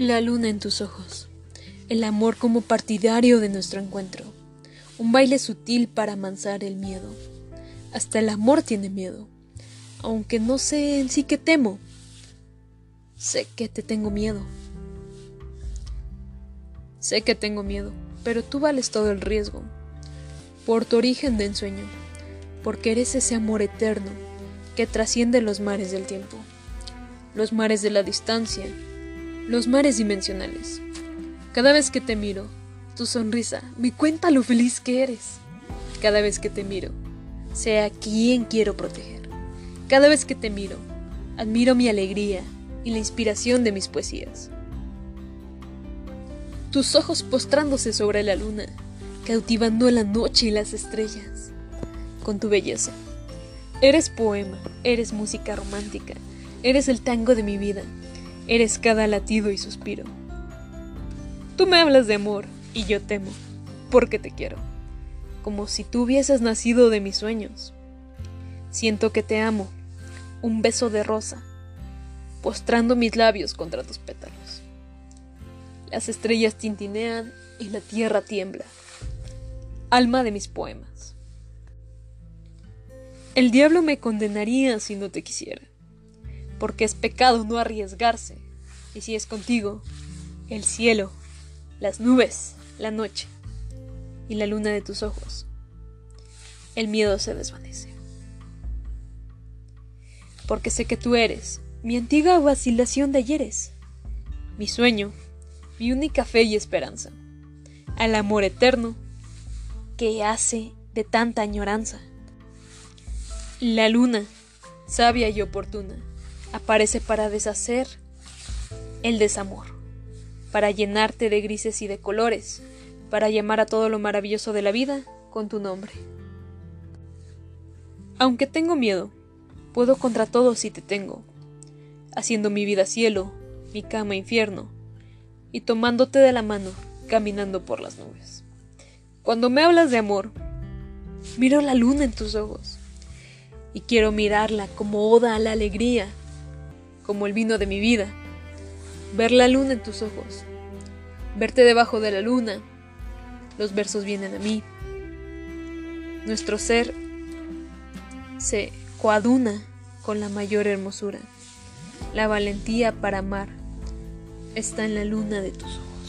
La luna en tus ojos. El amor como partidario de nuestro encuentro. Un baile sutil para amansar el miedo. Hasta el amor tiene miedo. Aunque no sé en sí que temo. Sé que te tengo miedo. Sé que tengo miedo, pero tú vales todo el riesgo. Por tu origen de ensueño. Porque eres ese amor eterno que trasciende los mares del tiempo. Los mares de la distancia los mares dimensionales. Cada vez que te miro, tu sonrisa me cuenta lo feliz que eres. Cada vez que te miro, sé a quién quiero proteger. Cada vez que te miro, admiro mi alegría y la inspiración de mis poesías. Tus ojos postrándose sobre la luna, cautivando la noche y las estrellas, con tu belleza. Eres poema, eres música romántica, eres el tango de mi vida, Eres cada latido y suspiro. Tú me hablas de amor y yo temo, porque te quiero, como si tú hubieses nacido de mis sueños. Siento que te amo, un beso de rosa, postrando mis labios contra tus pétalos. Las estrellas tintinean y la tierra tiembla. Alma de mis poemas. El diablo me condenaría si no te quisiera porque es pecado no arriesgarse. Y si es contigo, el cielo, las nubes, la noche y la luna de tus ojos, el miedo se desvanece. Porque sé que tú eres mi antigua vacilación de ayeres, mi sueño, mi única fe y esperanza, al amor eterno que hace de tanta añoranza. La luna, sabia y oportuna, aparece para deshacer el desamor, para llenarte de grises y de colores, para llamar a todo lo maravilloso de la vida con tu nombre. Aunque tengo miedo, puedo contra todo si te tengo, haciendo mi vida cielo, mi cama infierno, y tomándote de la mano, caminando por las nubes. Cuando me hablas de amor, miro la luna en tus ojos, y quiero mirarla como oda a la alegría, como el vino de mi vida, ver la luna en tus ojos, verte debajo de la luna, los versos vienen a mí. Nuestro ser se coaduna con la mayor hermosura. La valentía para amar está en la luna de tus ojos.